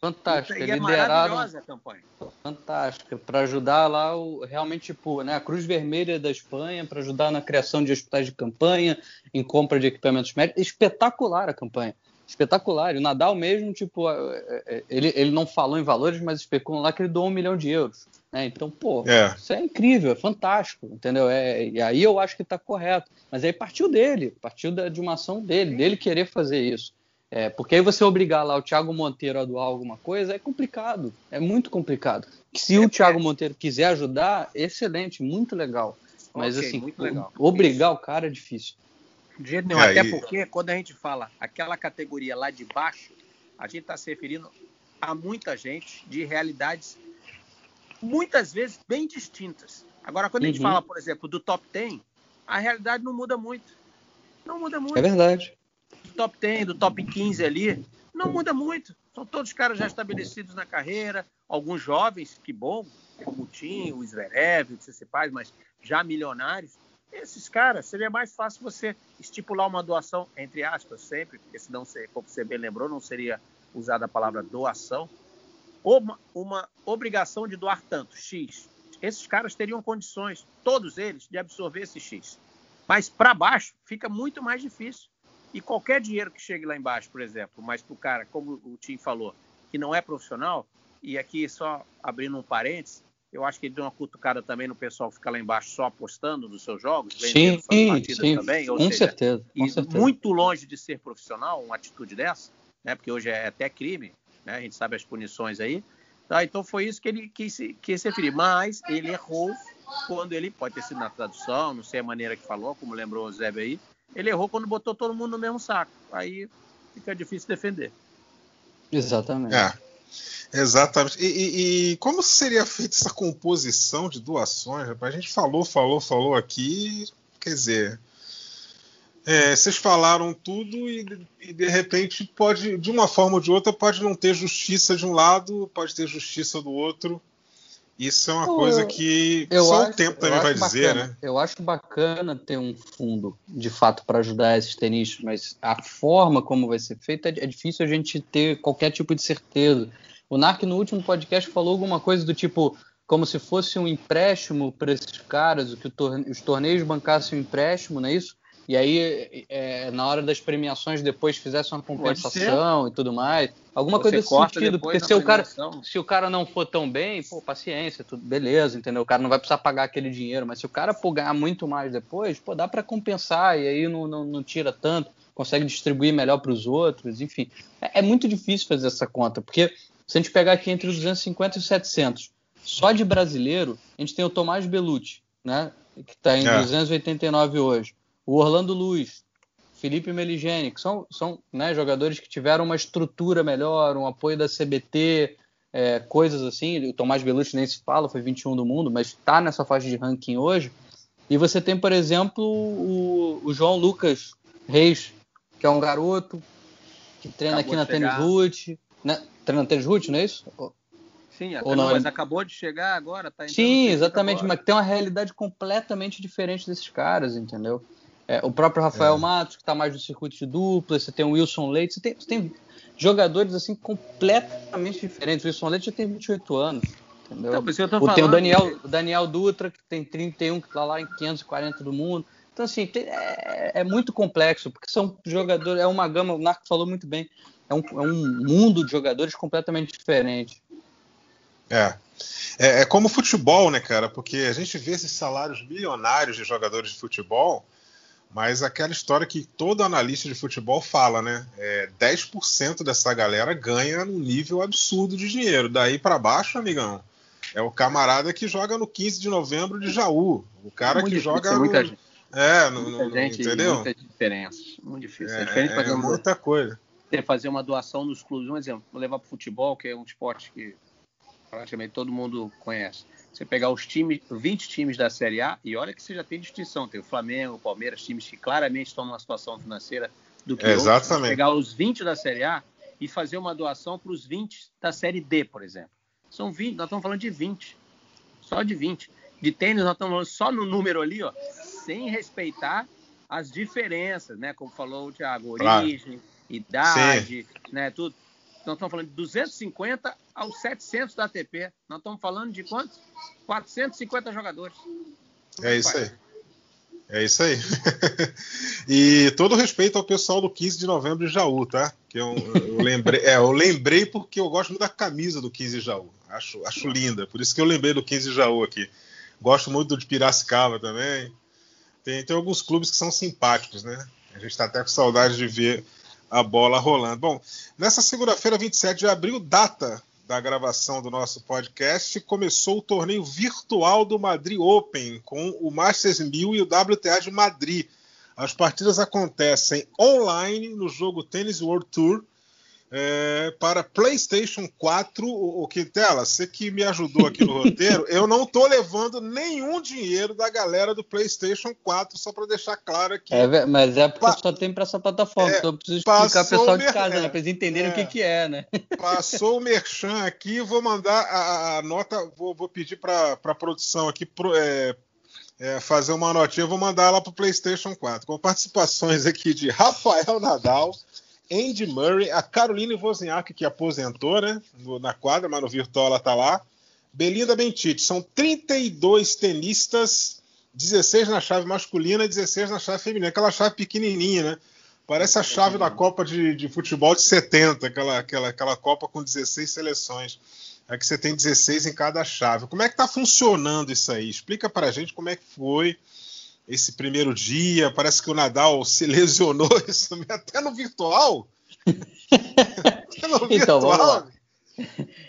Fantástica, e é lideraram. a campanha. Fantástica, para ajudar lá o, realmente tipo, né, a Cruz Vermelha da Espanha para ajudar na criação de hospitais de campanha, em compra de equipamentos médicos, espetacular a campanha. Espetacular. E o Nadal mesmo, tipo, é, é, é, ele, ele não falou em valores, mas especulam lá que ele doou um milhão de euros. Né? Então, pô, é. isso é incrível, é fantástico, entendeu? É, e aí eu acho que está correto. Mas aí partiu dele, partiu da, de uma ação dele, dele querer fazer isso. É, porque aí você obrigar lá o Thiago Monteiro a doar alguma coisa é complicado, é muito complicado. Se o Thiago Monteiro quiser ajudar, excelente, muito legal. Mas okay, assim, legal. obrigar isso. o cara é difícil. De jeito nenhum, até porque quando a gente fala aquela categoria lá de baixo, a gente está se referindo a muita gente de realidades muitas vezes bem distintas. Agora, quando uhum. a gente uhum. fala, por exemplo, do top 10, a realidade não muda muito. Não muda muito. É verdade. Do top 10, do top 15 ali, não muda muito. São todos caras já estabelecidos na carreira, alguns jovens, que bom, como o Tim, o Zverev, o Tsitsipas, mas já milionários. Esses caras, seria mais fácil você estipular uma doação, entre aspas, sempre, porque senão, como você bem lembrou, não seria usada a palavra doação, uma, uma obrigação de doar tanto, X. Esses caras teriam condições, todos eles, de absorver esse X. Mas para baixo fica muito mais difícil. E qualquer dinheiro que chegue lá embaixo, por exemplo, mas para o cara, como o Tim falou, que não é profissional, e aqui só abrindo um parênteses, eu acho que ele deu uma cutucada também no pessoal que fica lá embaixo só apostando nos seus jogos, vendendo sim, suas partidas sim, também. Ou com seja, certeza, com certeza. muito longe de ser profissional, uma atitude dessa, né? Porque hoje é até crime, né? A gente sabe as punições aí. Tá? Então foi isso que ele quis, quis se referir. Mas ele errou quando ele, pode ter sido na tradução, não sei a maneira que falou, como lembrou o Zé aí, ele errou quando botou todo mundo no mesmo saco. Aí fica difícil defender. Exatamente. É. Exatamente. E, e, e, como seria feita essa composição de doações? A gente falou, falou, falou aqui. Quer dizer, é, vocês falaram tudo e, e, de repente pode, de uma forma ou de outra, pode não ter justiça de um lado, pode ter justiça do outro. Isso é uma Pô, coisa que só acho, o tempo também vai dizer, bacana. né? Eu acho bacana ter um fundo, de fato, para ajudar esses tenistas, mas a forma como vai ser feita é, é difícil a gente ter qualquer tipo de certeza. O Narc, no último podcast, falou alguma coisa do tipo, como se fosse um empréstimo para esses caras, que torne os torneios bancassem um empréstimo, não é isso? E aí, é, na hora das premiações, depois fizesse uma compensação e tudo mais. Alguma Você coisa desse sentido. Porque se o, cara, se o cara não for tão bem, pô, paciência, tudo beleza, entendeu? O cara não vai precisar pagar aquele dinheiro. Mas se o cara for ganhar muito mais depois, pô, dá para compensar e aí não, não, não, tira tanto, consegue distribuir melhor para os outros, enfim. É, é muito difícil fazer essa conta, porque se a gente pegar aqui entre os 250 e os 700, só de brasileiro, a gente tem o Tomás Belucci, né? Que está em é. 289 hoje o Orlando Luz, Felipe Meligeni, que são, são né, jogadores que tiveram uma estrutura melhor, um apoio da CBT, é, coisas assim. O Tomás Belucci nem se fala, foi 21 do mundo, mas está nessa faixa de ranking hoje. E você tem, por exemplo, o, o João Lucas Reis, que é um garoto que treina acabou aqui na Tênis Root. Né? Treina na Tênis Root, não é isso? Sim, Ou não, mas acabou de chegar agora, tá Sim, exatamente, mas tem uma realidade completamente diferente desses caras, entendeu? É, o próprio Rafael é. Matos, que está mais no circuito de dupla, você tem o Wilson Leite, você tem, você tem jogadores assim completamente diferentes. O Wilson Leite já tem 28 anos. Entendeu? Então, eu tô falando... Tem o Daniel, o Daniel Dutra, que tem 31, que está lá em 540 do mundo. Então, assim, tem, é, é, muito complexo, porque são jogadores, é uma gama, o Narco falou muito bem, é um, é um mundo de jogadores completamente diferente. É. é. É como futebol, né, cara? Porque a gente vê esses salários milionários de jogadores de futebol, mas aquela história que todo analista de futebol fala, né? É, 10% dessa galera ganha num nível absurdo de dinheiro. Daí para baixo, amigão, é o camarada que joga no 15 de novembro de Jaú. O cara é que difícil, joga. Muita no... gente. É, no, no, gente, entendeu? Muita diferença. Muito difícil. É, é diferente fazer é uma... muita coisa. Você fazer uma doação nos clubes, um exemplo, levar para futebol, que é um esporte que praticamente todo mundo conhece. Você pegar os times, 20 times da Série A, e olha que você já tem distinção, tem o Flamengo, o Palmeiras, times que claramente estão numa situação financeira do que Exatamente. outros. Pegar os 20 da Série A e fazer uma doação para os 20 da Série D, por exemplo. São 20, nós estamos falando de 20. Só de 20. De tênis, nós estamos falando só no número ali, ó, sem respeitar as diferenças, né? Como falou o Thiago, origem, claro. idade, Sim. né? Tudo. Nós estamos falando de 250 aos 700 da ATP. Nós estamos falando de quantos? 450 jogadores. é isso aí. É isso aí. e todo respeito ao pessoal do 15 de novembro de Jaú, tá? Que eu, eu lembrei, é, eu lembrei porque eu gosto muito da camisa do 15 de Jaú. Acho, acho linda. Por isso que eu lembrei do 15 de Jaú aqui. Gosto muito do de Piracicaba também. Tem, tem alguns clubes que são simpáticos, né? A gente está até com saudade de ver a bola rolando. Bom, nessa segunda-feira, 27 de abril, data da gravação do nosso podcast, começou o torneio virtual do Madrid Open, com o Masters 1000 e o WTA de Madrid. As partidas acontecem online no jogo Tennis World Tour é, para PlayStation 4. O, o Quintela, você que me ajudou aqui no roteiro, eu não estou levando nenhum dinheiro da galera do PlayStation 4, só para deixar claro aqui. É, mas é porque pa só tem para essa plataforma, é, então eu preciso explicar o pessoal de casa, né, para eles entenderem é, o que, que é, né? Passou o Merchan aqui, vou mandar a, a nota, vou, vou pedir para a produção aqui. Pro, é, é, fazer uma notinha, eu vou mandar ela para o PlayStation 4, com participações aqui de Rafael Nadal, Andy Murray, a Caroline Wozniak, que aposentou né, na quadra, mas no virtual ela está lá. Belinda Bentite. São 32 tenistas, 16 na chave masculina e 16 na chave feminina. Aquela chave pequenininha, né? Parece a chave da Copa de, de Futebol de 70, aquela, aquela, aquela Copa com 16 seleções. Aqui você tem 16 em cada chave. Como é que está funcionando isso aí? Explica para a gente como é que foi esse primeiro dia. Parece que o Nadal se lesionou isso até no virtual. então, vamos lá.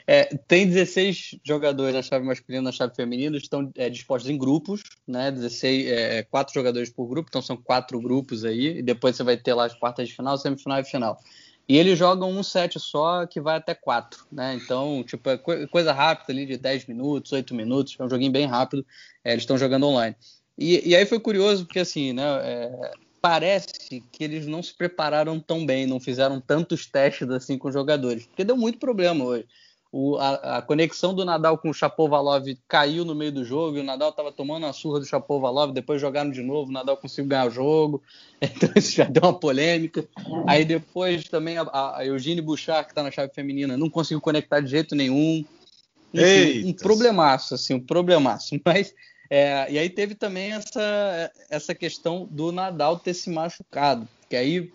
É, tem 16 jogadores na chave masculina e na chave feminina, estão é, dispostos em grupos, né? 16, é, quatro jogadores por grupo, então são quatro grupos aí, e depois você vai ter lá as quartas de final, semifinal e final. E eles jogam um set só que vai até quatro, né? Então, tipo, é coisa rápida ali de 10 minutos, 8 minutos, é um joguinho bem rápido, é, eles estão jogando online. E, e, aí foi curioso, porque assim, né? É, parece que eles não se prepararam tão bem, não fizeram tantos testes assim com os jogadores, porque deu muito problema hoje. O, a, a, conexão do Nadal com o Chapovalov caiu no meio do jogo, e o Nadal estava tomando a surra do Chapovalov, depois jogaram de novo, o Nadal conseguiu ganhar o jogo, então isso já deu uma polêmica. Aí depois também a, a Eugênie Bouchard, que está na chave feminina, não conseguiu conectar de jeito nenhum. Enfim, um problemaço, assim, um problemaço. Mas é, e aí teve também essa, essa questão do Nadal ter se machucado, que aí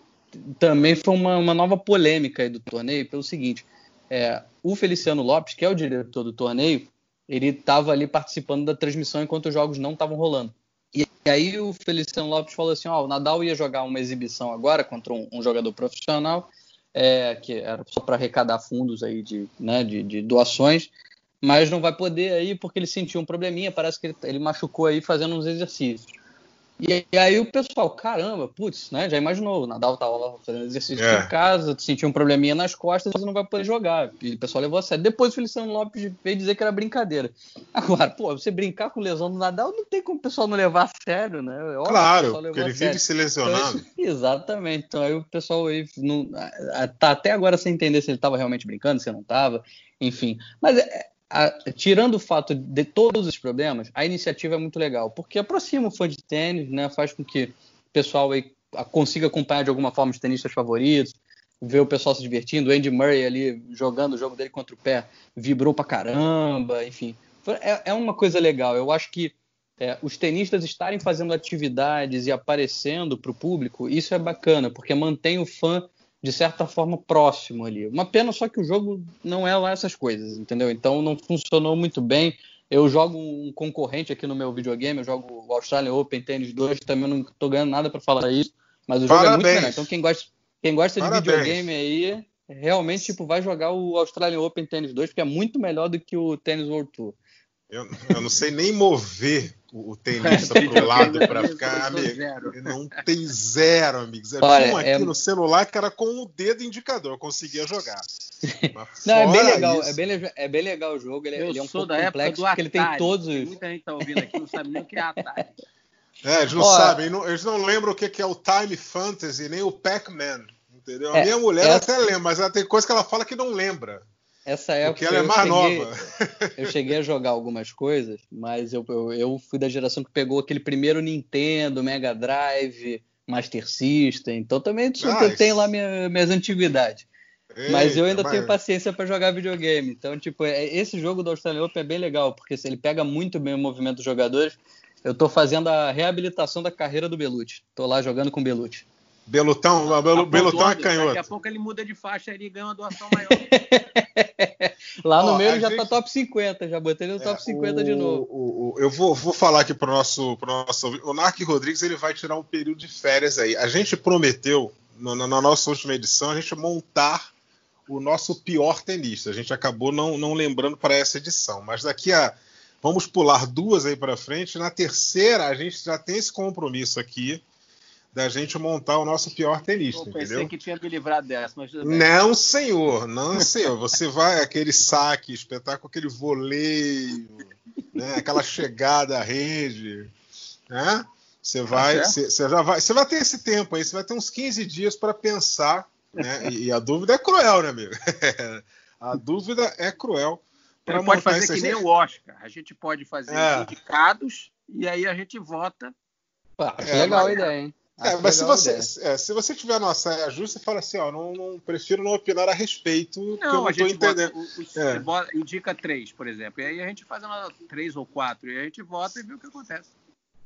também foi uma, uma nova polêmica do torneio, pelo seguinte, é, o Feliciano Lopes, que é o diretor do torneio, ele estava ali participando da transmissão enquanto os jogos não estavam rolando. E aí o Feliciano Lopes falou assim, ó, o Nadal ia jogar uma exibição agora contra um, um jogador profissional, é, que era só para arrecadar fundos aí de, né, de, de doações, mas não vai poder aí porque ele sentiu um probleminha, parece que ele, ele machucou aí fazendo uns exercícios. E, e, aí o pessoal, caramba, putz, né? Já imaginou, o Nadal tava lá fazendo exercício é. em casa, sentiu um probleminha nas costas e não vai poder jogar. E o pessoal levou a sério. Depois o Feliciano Lopes veio dizer que era brincadeira. Agora, pô, você brincar com lesão do Nadal não tem como o pessoal não levar a sério, né? É óbvio claro, porque ele vive se lesionando. Então, exatamente. Então aí o pessoal aí não, tá até agora sem entender se ele tava realmente brincando, se não tava, enfim. Mas é, a, tirando o fato de todos os problemas, a iniciativa é muito legal, porque aproxima o fã de tênis, né, faz com que o pessoal aí consiga acompanhar de alguma forma os tenistas favoritos, ver o pessoal se divertindo, o Andy Murray ali jogando o jogo dele contra o pé, vibrou pra caramba, enfim. É, é uma coisa legal. Eu acho que é, os tenistas estarem fazendo atividades e aparecendo para o público, isso é bacana, porque mantém o fã de certa forma, próximo ali. Uma pena só que o jogo não é lá essas coisas, entendeu? Então não funcionou muito bem. Eu jogo um concorrente aqui no meu videogame, eu jogo o Australian Open Tennis 2, também não estou ganhando nada para falar isso, mas o jogo Parabéns. é muito legal. Então quem gosta, quem gosta de videogame aí, realmente tipo, vai jogar o Australian Open Tennis 2, porque é muito melhor do que o Tennis World Tour. Eu, eu, não sei nem mover o, o tenista pro lado para ficar, amigo. Não tem zero, amigos. É um aqui é... no celular que era com o dedo indicador, eu conseguia jogar. não, é bem legal, é bem, é bem legal o jogo. Ele, é, ele é um pouco complexo, porque ele tem todos os. Muita gente tá ouvindo aqui, não sabe nem o que é Atari. É, eles não Ó, sabem, eles não lembram o que é o Time Fantasy, nem o Pac-Man. Entendeu? A é, minha mulher essa... até lembra, mas ela tem coisa que ela fala que não lembra. Essa época. Porque ela é mais cheguei, nova. eu cheguei a jogar algumas coisas, mas eu, eu, eu, fui da geração que pegou aquele primeiro Nintendo, Mega Drive, Master System. Então também ah, tenho lá minha, minhas antiguidades. Eita, mas eu ainda mas... tenho paciência para jogar videogame. Então, tipo, é, esse jogo do Australian Open é bem legal, porque ele pega muito bem o movimento dos jogadores. Eu estou fazendo a reabilitação da carreira do Belucci. Estou lá jogando com o Belucci. Belutão, Belu, Belutão é canhoto. Daqui a pouco ele muda de faixa e ganha uma doação maior. Lá no Ó, meu já tá gente... tá top 50, já botei ele no é, top 50 o, de novo. O, o, eu vou, vou falar aqui pro nosso, pro nosso. O Narc Rodrigues ele vai tirar um período de férias aí. A gente prometeu, no, na nossa última edição, a gente montar o nosso pior tenista. A gente acabou não, não lembrando para essa edição, mas daqui a. Vamos pular duas aí para frente. Na terceira, a gente já tem esse compromisso aqui da gente montar o nosso pior tenista, Eu pensei entendeu? que tinha me livrado dessa, mas Não, senhor, não, senhor. Você vai aquele saque, espetáculo, aquele voleio, né? aquela chegada à rede, né? Você vai, você, já vai, você vai ter esse tempo aí, você vai ter uns 15 dias para pensar, né? E, e, a dúvida é cruel, né, amigo? a dúvida é cruel. Ele pode fazer que nem o Oscar. A gente pode fazer é. indicados e aí a gente vota. Pá, é, legal a ideia, hein? É, mas se você, é, se você tiver numa saia justa, você fala assim, ó, não, não prefiro não opinar a respeito, não, eu não a gente entendendo. Bota, é. indica três, por exemplo, e aí a gente faz uma, três ou quatro, e a gente vota e vê o que acontece.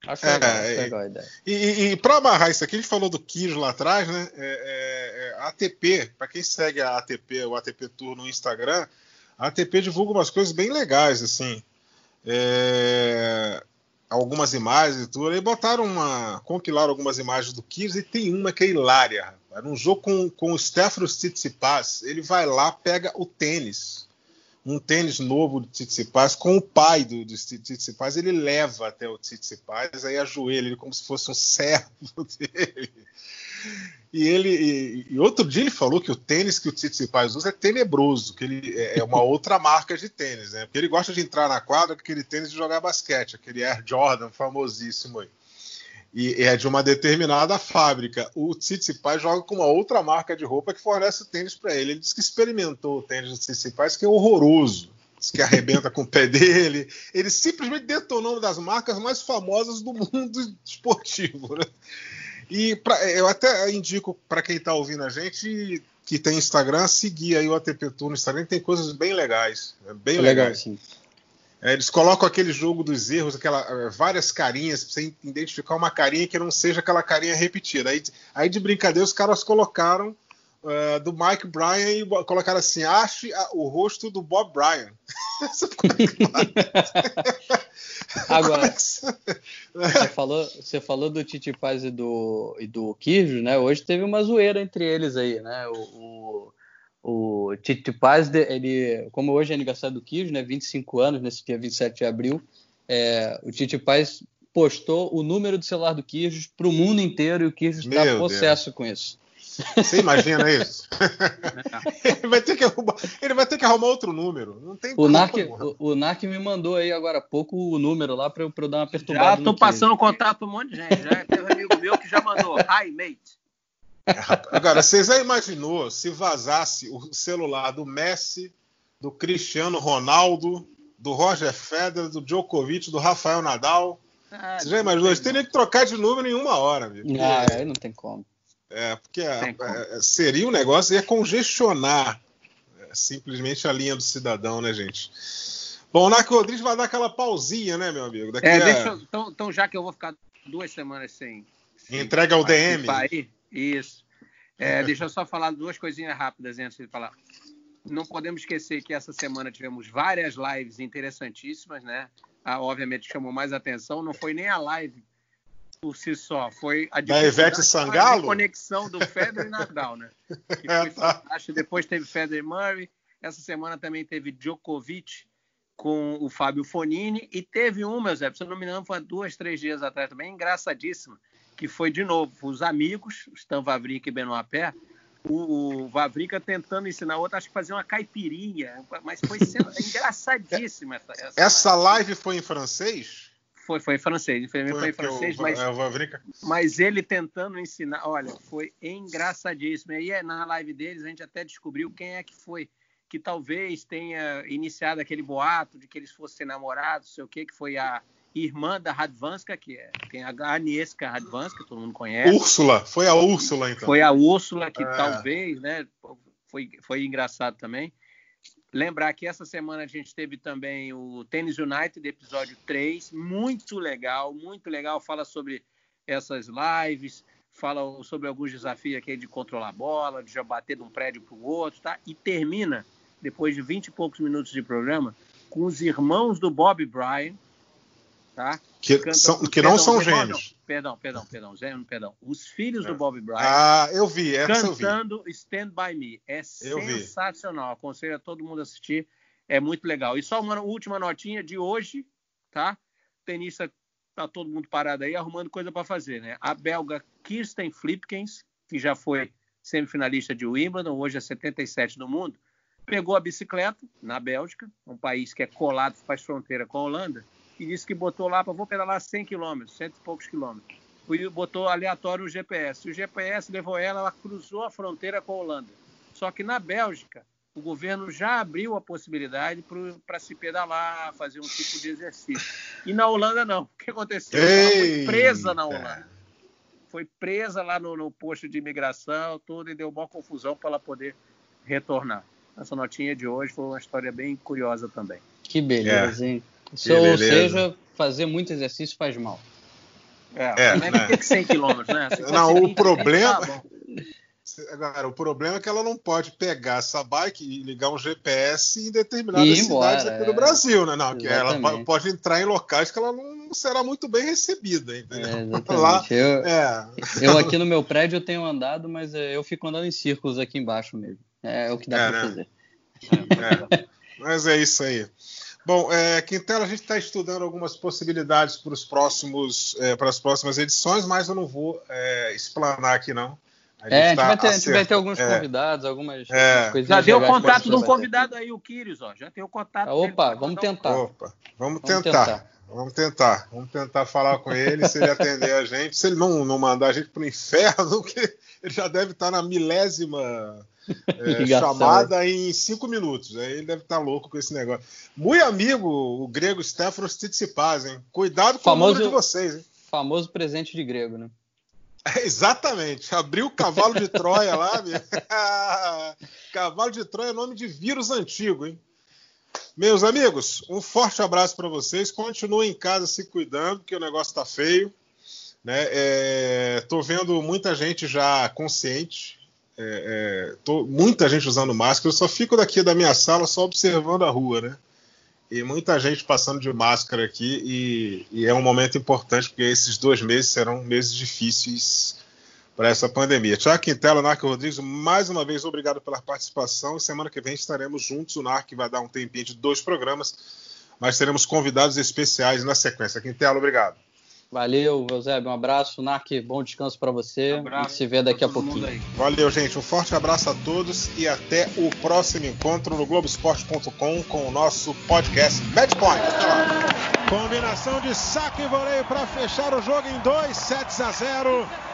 Acho legal, é, legal a ideia. E, e, e para amarrar isso aqui, a gente falou do Kiss lá atrás, né? É, é, é ATP, para quem segue a ATP, o ATP Tour no Instagram, a ATP divulga umas coisas bem legais, assim. É, algumas imagens e tudo. Aí botaram uma. compilaram algumas imagens do Kyrgios e tem uma que é hilária. Era um jogo com, com o Stefanos Tsitsipas. Ele vai lá, pega o tênis. Um tênis novo do Tsitsipas com o pai do, do Tsitsipas. Ele leva até o Tsitsipas, aí ajoelha ele como se fosse um servo dele. E ele e, e, outro dia ele falou que o tênis que o Tsitsipas usa é tenebroso, que ele é, é uma outra marca de tênis, né? Porque ele gosta de entrar na quadra com aquele tênis de jogar basquete, aquele Air Jordan famosíssimo aí. E é de uma determinada fábrica. O Tsitsipas joga com uma outra marca de roupa que fornece o tênis para ele. Ele disse que experimentou o tênis do Tsitsipas, que é horroroso. Que arrebenta com o pé dele. Ele simplesmente detonou uma das marcas mais famosas do mundo esportivo, né? E pra, eu até indico para quem está ouvindo a gente que tem Instagram, seguir aí o ATP Tour no Instagram, tem coisas bem legais. Né? Bem Legal, legais. Sim. É, eles colocam aquele jogo dos erros, aquela, é, várias carinhas, para você identificar uma carinha que não seja aquela carinha repetida. Aí, aí de brincadeira, os caras colocaram uh, do Mike Bryan e colocaram assim: ache o rosto do Bob Bryan. Agora, você falou, você falou do Titi Paz e do, e do Kirjo, né? Hoje teve uma zoeira entre eles aí, né? O, o, o Titi Paz, ele, como hoje é aniversário do Kirjo, né? 25 anos, nesse dia 27 de abril, é, o Titi Paz postou o número do celular do Kirjo para o mundo inteiro e o Kirjo está possesso com isso. Você imagina isso? ele, vai ter que arrumar, ele vai ter que arrumar outro número. Não tem o Narc, o, o Narc me mandou aí agora há pouco o número lá para eu, eu dar uma perturbada. Já tô passando contato para um monte de gente. Já tem um amigo meu que já mandou. Hi, mate. Agora, você já imaginou se vazasse o celular do Messi, do Cristiano Ronaldo, do Roger Federer, do Djokovic, do Rafael Nadal? Ah, você já imaginou? Eles teriam que trocar de número em uma hora, amigo. Ah, aí não tem como. É, porque é, é, seria um negócio, ia congestionar é, simplesmente a linha do cidadão, né, gente? Bom, o Narco Rodrigues vai dar aquela pausinha, né, meu amigo? Daqui é, a... deixa, então, então, já que eu vou ficar duas semanas sem. sem Entrega ao DM. Aí, isso. É, deixa eu só falar duas coisinhas rápidas antes de falar. Não podemos esquecer que essa semana tivemos várias lives interessantíssimas, né? Ah, obviamente chamou mais atenção. Não foi nem a live por si só. Foi a da Ivete Sangalo? A conexão do Federer e Nadal, né? Que é, tá. Depois teve Federer Murray. Essa semana também teve Djokovic com o Fábio Fonini. E teve uma, meu Zé, se eu não me engano, foi duas, três dias atrás também, engraçadíssima, que foi de novo os amigos, Stan Wawrinka e Benoit Pé, o, o Vavrica tentando ensinar outro, acho que fazer uma caipirinha, mas foi sendo engraçadíssima essa, essa, essa live foi em francês? Foi, foi em francês, infelizmente foi, foi em francês, mas, é, mas ele tentando ensinar, olha, foi engraçadíssimo. E aí é, na live deles a gente até descobriu quem é que foi que talvez tenha iniciado aquele boato de que eles fossem namorados, sei o que, que foi a irmã da Radvanska, que é tem a Agnieszka Radvanska, todo mundo conhece. Úrsula, foi a Úrsula então. Foi a Úrsula que é. talvez, né, foi, foi engraçado também. Lembrar que essa semana a gente teve também o Tennis United, episódio 3, muito legal, muito legal. Fala sobre essas lives, fala sobre alguns desafios aqui de controlar a bola, de já bater de um prédio para o outro, tá? E termina, depois de 20 e poucos minutos de programa, com os irmãos do Bob Bryan, tá? Que, são, que perdão, não são gêmeos. Perdão, perdão, perdão, perdão, perdão. Os filhos é. do Bob Bryant. Ah, eu vi, essa cantando eu vi. Stand By Me. É eu sensacional. Vi. Aconselho a todo mundo assistir. É muito legal. E só uma última notinha de hoje, tá? Tenista tá todo mundo parado aí arrumando coisa para fazer, né? A belga Kirsten Flipkens, que já foi semifinalista de Wimbledon, hoje é 77 do mundo, pegou a bicicleta na Bélgica, um país que é colado, faz fronteira com a Holanda, e disse que botou lá para vou pedalar 100 quilômetros, cento e poucos quilômetros. E botou aleatório o GPS. O GPS levou ela, ela cruzou a fronteira com a Holanda. Só que na Bélgica, o governo já abriu a possibilidade para se pedalar, fazer um tipo de exercício. E na Holanda não. O que aconteceu? Ela foi presa na Holanda. Foi presa lá no, no posto de imigração, tudo, e deu uma confusão para ela poder retornar. Essa notinha de hoje foi uma história bem curiosa também. Que beleza, é. hein? Ou seja, fazer muito exercício faz mal. É, é né? tem que 100 quilômetros, né? Não, o problema... Tá Agora, o problema é que ela não pode pegar essa bike e ligar um GPS em determinadas cidades embora, aqui do é. Brasil, né? Não, que ela pode entrar em locais que ela não será muito bem recebida, entendeu? É, Lá, eu, é. eu aqui no meu prédio eu tenho andado, mas é, eu fico andando em círculos aqui embaixo mesmo. É, o que dá é, para né? fazer. É, mas é isso aí. Bom, é, Quintela, a gente está estudando algumas possibilidades para os próximos, é, para as próximas edições, mas eu não vou é, explanar aqui não. A é, a gente, tá vai ter, a gente vai ter alguns é. convidados, algumas é. coisas. Já deu o contato de um convidado aí, o Kirios, ó. Já tem o contato. Ah, opa, vamos tentar. Opa, vamos, vamos tentar. tentar. Vamos tentar. Vamos tentar falar com ele, se ele atender a gente. Se ele não, não mandar a gente para o inferno, que ele já deve estar na milésima é, chamada em cinco minutos. Aí ele deve estar louco com esse negócio. Muito amigo, o grego Stefanos Tsitsipas, hein? Cuidado com famoso, o número de vocês, hein? Famoso presente de grego, né? É, exatamente. Abriu o cavalo de Troia lá. cavalo de Troia é nome de vírus antigo, hein? Meus amigos, um forte abraço para vocês. Continuem em casa se cuidando, porque o negócio está feio. Né? É, tô vendo muita gente já consciente, é, é, tô, muita gente usando máscara. Eu só fico daqui da minha sala só observando a rua, né? E muita gente passando de máscara aqui e, e é um momento importante porque esses dois meses serão meses difíceis para essa pandemia. Tiago Quintela, Narco Rodrigues, mais uma vez obrigado pela participação. Semana que vem estaremos juntos. O Narc vai dar um tempinho de dois programas, mas teremos convidados especiais na sequência. Quintela, obrigado. Valeu, Eusébio. Um abraço. Narc, bom descanso para você. Um a gente se vê daqui a pouquinho. Valeu, gente. Um forte abraço a todos e até o próximo encontro no Globoesporte.com com o nosso podcast. Até lá. Combinação de saque e voleio para fechar o jogo em 2 sets a 0.